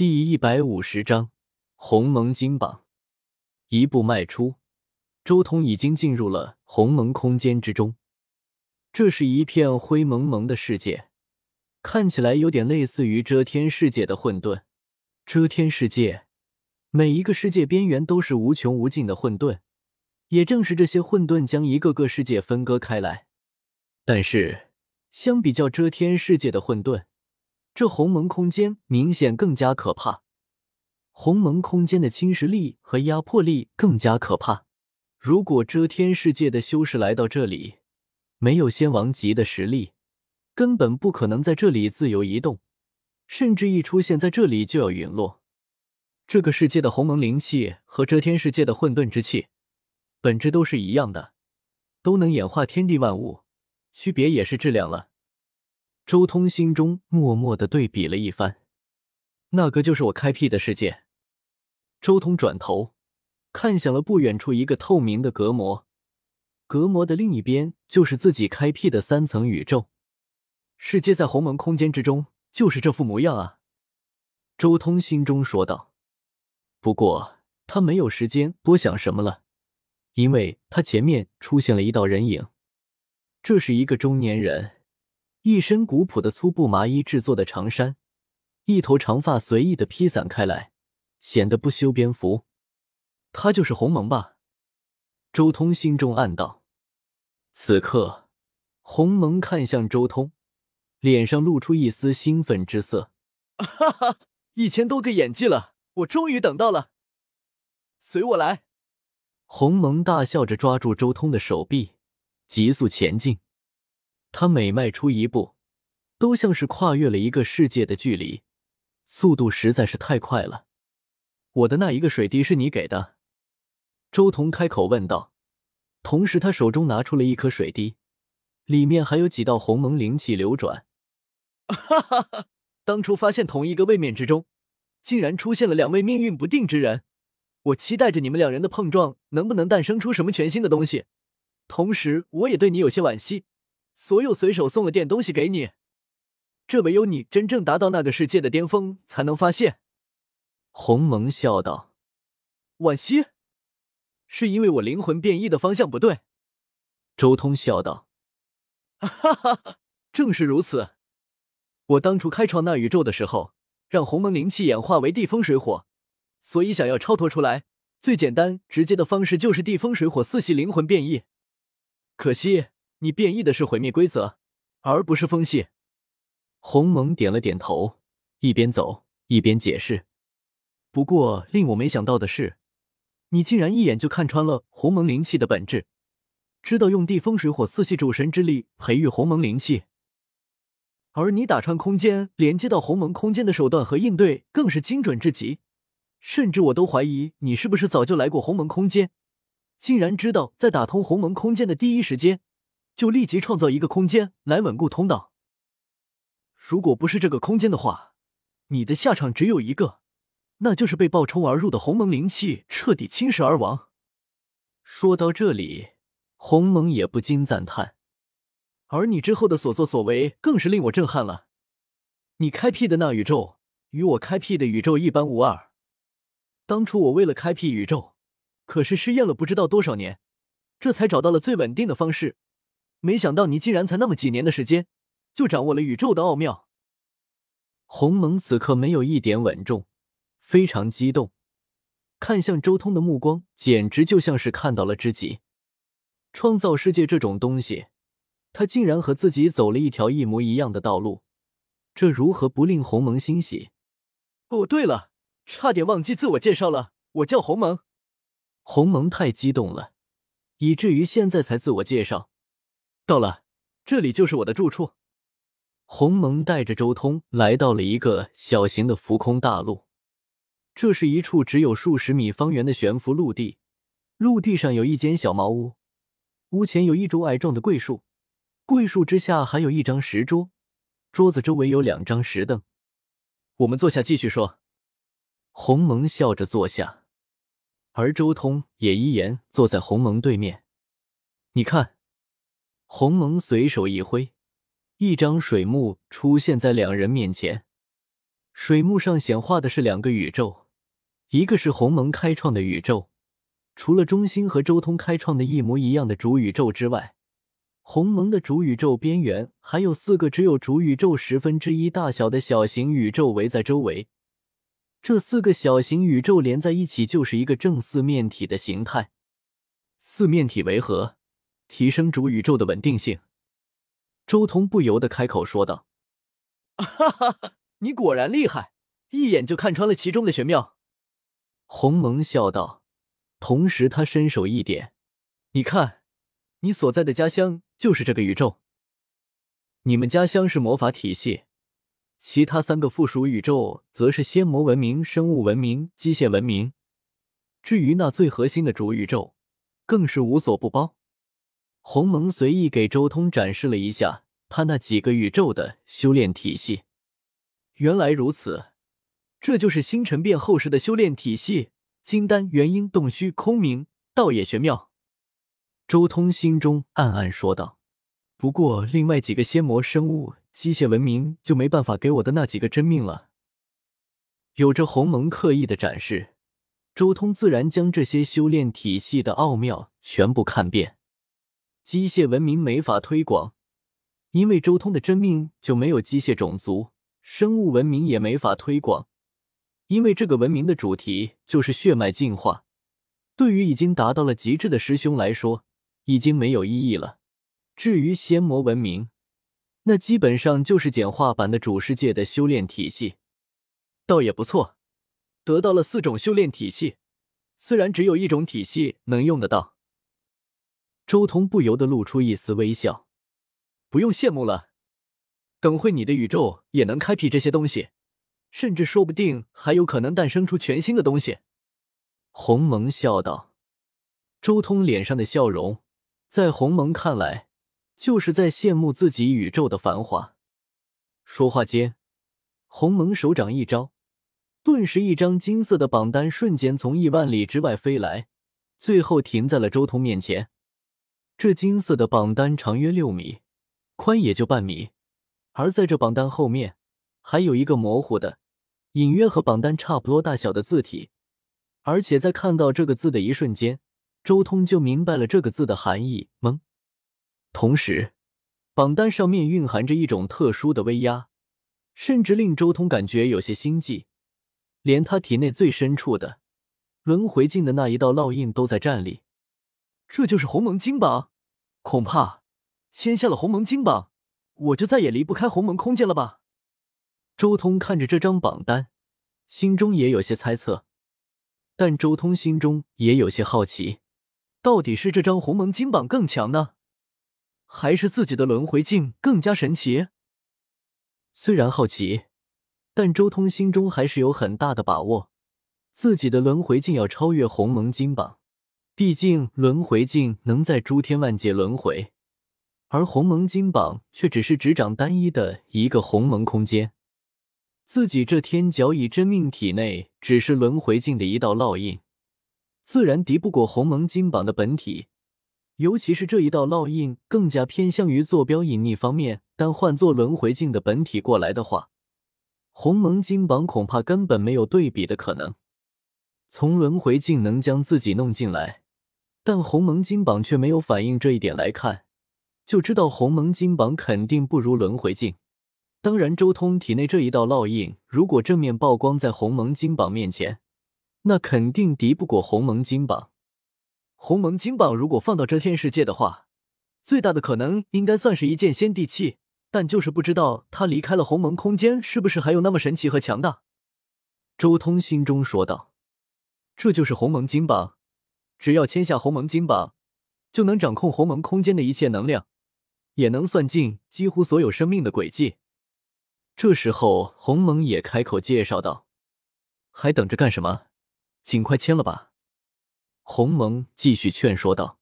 第一百五十章鸿蒙金榜。一步迈出，周通已经进入了鸿蒙空间之中。这是一片灰蒙蒙的世界，看起来有点类似于遮天世界的混沌。遮天世界，每一个世界边缘都是无穷无尽的混沌，也正是这些混沌将一个个世界分割开来。但是，相比较遮天世界的混沌，这鸿蒙空间明显更加可怕，鸿蒙空间的侵蚀力和压迫力更加可怕。如果遮天世界的修士来到这里，没有仙王级的实力，根本不可能在这里自由移动，甚至一出现在这里就要陨落。这个世界的鸿蒙灵气和遮天世界的混沌之气，本质都是一样的，都能演化天地万物，区别也是质量了。周通心中默默的对比了一番，那个就是我开辟的世界。周通转头看向了不远处一个透明的隔膜，隔膜的另一边就是自己开辟的三层宇宙。世界在鸿蒙空间之中，就是这副模样啊！周通心中说道。不过他没有时间多想什么了，因为他前面出现了一道人影，这是一个中年人。一身古朴的粗布麻衣制作的长衫，一头长发随意的披散开来，显得不修边幅。他就是鸿蒙吧？周通心中暗道。此刻，鸿蒙看向周通，脸上露出一丝兴奋之色。哈哈，一千多个演技了，我终于等到了。随我来！鸿蒙大笑着抓住周通的手臂，急速前进。他每迈出一步，都像是跨越了一个世界的距离，速度实在是太快了。我的那一个水滴是你给的？周彤开口问道，同时他手中拿出了一颗水滴，里面还有几道鸿蒙灵气流转。哈哈哈！当初发现同一个位面之中，竟然出现了两位命运不定之人，我期待着你们两人的碰撞，能不能诞生出什么全新的东西？同时，我也对你有些惋惜。所有随手送了点东西给你，这唯有你真正达到那个世界的巅峰才能发现。鸿蒙笑道：“惋惜，是因为我灵魂变异的方向不对。”周通笑道：“哈哈哈，正是如此。我当初开创那宇宙的时候，让鸿蒙灵气演化为地风水火，所以想要超脱出来，最简单直接的方式就是地风水火四系灵魂变异。可惜。”你变异的是毁灭规则，而不是风系。鸿蒙点了点头，一边走一边解释。不过令我没想到的是，你竟然一眼就看穿了鸿蒙灵气的本质，知道用地风水火四系主神之力培育鸿蒙灵气，而你打穿空间连接到鸿蒙空间的手段和应对更是精准至极，甚至我都怀疑你是不是早就来过鸿蒙空间，竟然知道在打通鸿蒙空间的第一时间。就立即创造一个空间来稳固通道。如果不是这个空间的话，你的下场只有一个，那就是被暴冲而入的鸿蒙灵气彻底侵蚀而亡。说到这里，鸿蒙也不禁赞叹。而你之后的所作所为更是令我震撼了。你开辟的那宇宙与我开辟的宇宙一般无二。当初我为了开辟宇宙，可是试验了不知道多少年，这才找到了最稳定的方式。没想到你竟然才那么几年的时间，就掌握了宇宙的奥妙。鸿蒙此刻没有一点稳重，非常激动，看向周通的目光简直就像是看到了知己。创造世界这种东西，他竟然和自己走了一条一模一样的道路，这如何不令鸿蒙欣喜？哦，对了，差点忘记自我介绍了，我叫鸿蒙。鸿蒙太激动了，以至于现在才自我介绍。到了，这里就是我的住处。鸿蒙带着周通来到了一个小型的浮空大陆，这是一处只有数十米方圆的悬浮陆地。陆地上有一间小茅屋，屋前有一株矮壮的桂树，桂树之下还有一张石桌，桌子周围有两张石凳。我们坐下继续说。鸿蒙笑着坐下，而周通也依言坐在鸿蒙对面。你看。鸿蒙随手一挥，一张水幕出现在两人面前。水幕上显化的是两个宇宙，一个是鸿蒙开创的宇宙，除了中心和周通开创的一模一样的主宇宙之外，鸿蒙的主宇宙边缘还有四个只有主宇宙十分之一大小的小型宇宙围在周围。这四个小型宇宙连在一起，就是一个正四面体的形态。四面体为何？提升主宇宙的稳定性。周通不由得开口说道：“哈哈哈，你果然厉害，一眼就看穿了其中的玄妙。”鸿蒙笑道，同时他伸手一点：“你看，你所在的家乡就是这个宇宙。你们家乡是魔法体系。”其他三个附属宇宙则是仙魔文明、生物文明、机械文明。至于那最核心的主宇宙，更是无所不包。鸿蒙随意给周通展示了一下他那几个宇宙的修炼体系。原来如此，这就是星辰变后世的修炼体系：金丹、元婴、洞虚、空明、道也玄妙。周通心中暗暗说道。不过，另外几个仙魔生物。机械文明就没办法给我的那几个真命了。有着鸿蒙刻意的展示，周通自然将这些修炼体系的奥妙全部看遍。机械文明没法推广，因为周通的真命就没有机械种族；生物文明也没法推广，因为这个文明的主题就是血脉进化。对于已经达到了极致的师兄来说，已经没有意义了。至于仙魔文明，那基本上就是简化版的主世界的修炼体系，倒也不错。得到了四种修炼体系，虽然只有一种体系能用得到。周通不由得露出一丝微笑，不用羡慕了。等会你的宇宙也能开辟这些东西，甚至说不定还有可能诞生出全新的东西。鸿蒙笑道。周通脸上的笑容，在鸿蒙看来。就是在羡慕自己宇宙的繁华。说话间，鸿蒙手掌一招，顿时一张金色的榜单瞬间从亿万里之外飞来，最后停在了周通面前。这金色的榜单长约六米，宽也就半米，而在这榜单后面，还有一个模糊的、隐约和榜单差不多大小的字体。而且在看到这个字的一瞬间，周通就明白了这个字的含义。懵。同时，榜单上面蕴含着一种特殊的威压，甚至令周通感觉有些心悸。连他体内最深处的轮回境的那一道烙印都在站立。这就是鸿蒙金榜，恐怕签下了鸿蒙金榜，我就再也离不开鸿蒙空间了吧？周通看着这张榜单，心中也有些猜测，但周通心中也有些好奇，到底是这张鸿蒙金榜更强呢？还是自己的轮回镜更加神奇。虽然好奇，但周通心中还是有很大的把握，自己的轮回镜要超越鸿蒙金榜。毕竟轮回镜能在诸天万界轮回，而鸿蒙金榜却只是执掌单一的一个鸿蒙空间。自己这天角以真命体内只是轮回镜的一道烙印，自然敌不过鸿蒙金榜的本体。尤其是这一道烙印更加偏向于坐标隐匿方面，但换做轮回镜的本体过来的话，鸿蒙金榜恐怕根本没有对比的可能。从轮回镜能将自己弄进来，但鸿蒙金榜却没有反映这一点来看，就知道鸿蒙金榜肯定不如轮回镜。当然，周通体内这一道烙印如果正面曝光在鸿蒙金榜面前，那肯定敌不过鸿蒙金榜。鸿蒙金榜如果放到遮天世界的话，最大的可能应该算是一件仙帝器，但就是不知道他离开了鸿蒙空间，是不是还有那么神奇和强大？周通心中说道：“这就是鸿蒙金榜，只要签下鸿蒙金榜，就能掌控鸿蒙空间的一切能量，也能算尽几乎所有生命的轨迹。”这时候，鸿蒙也开口介绍道：“还等着干什么？尽快签了吧。”鸿蒙继续劝说道。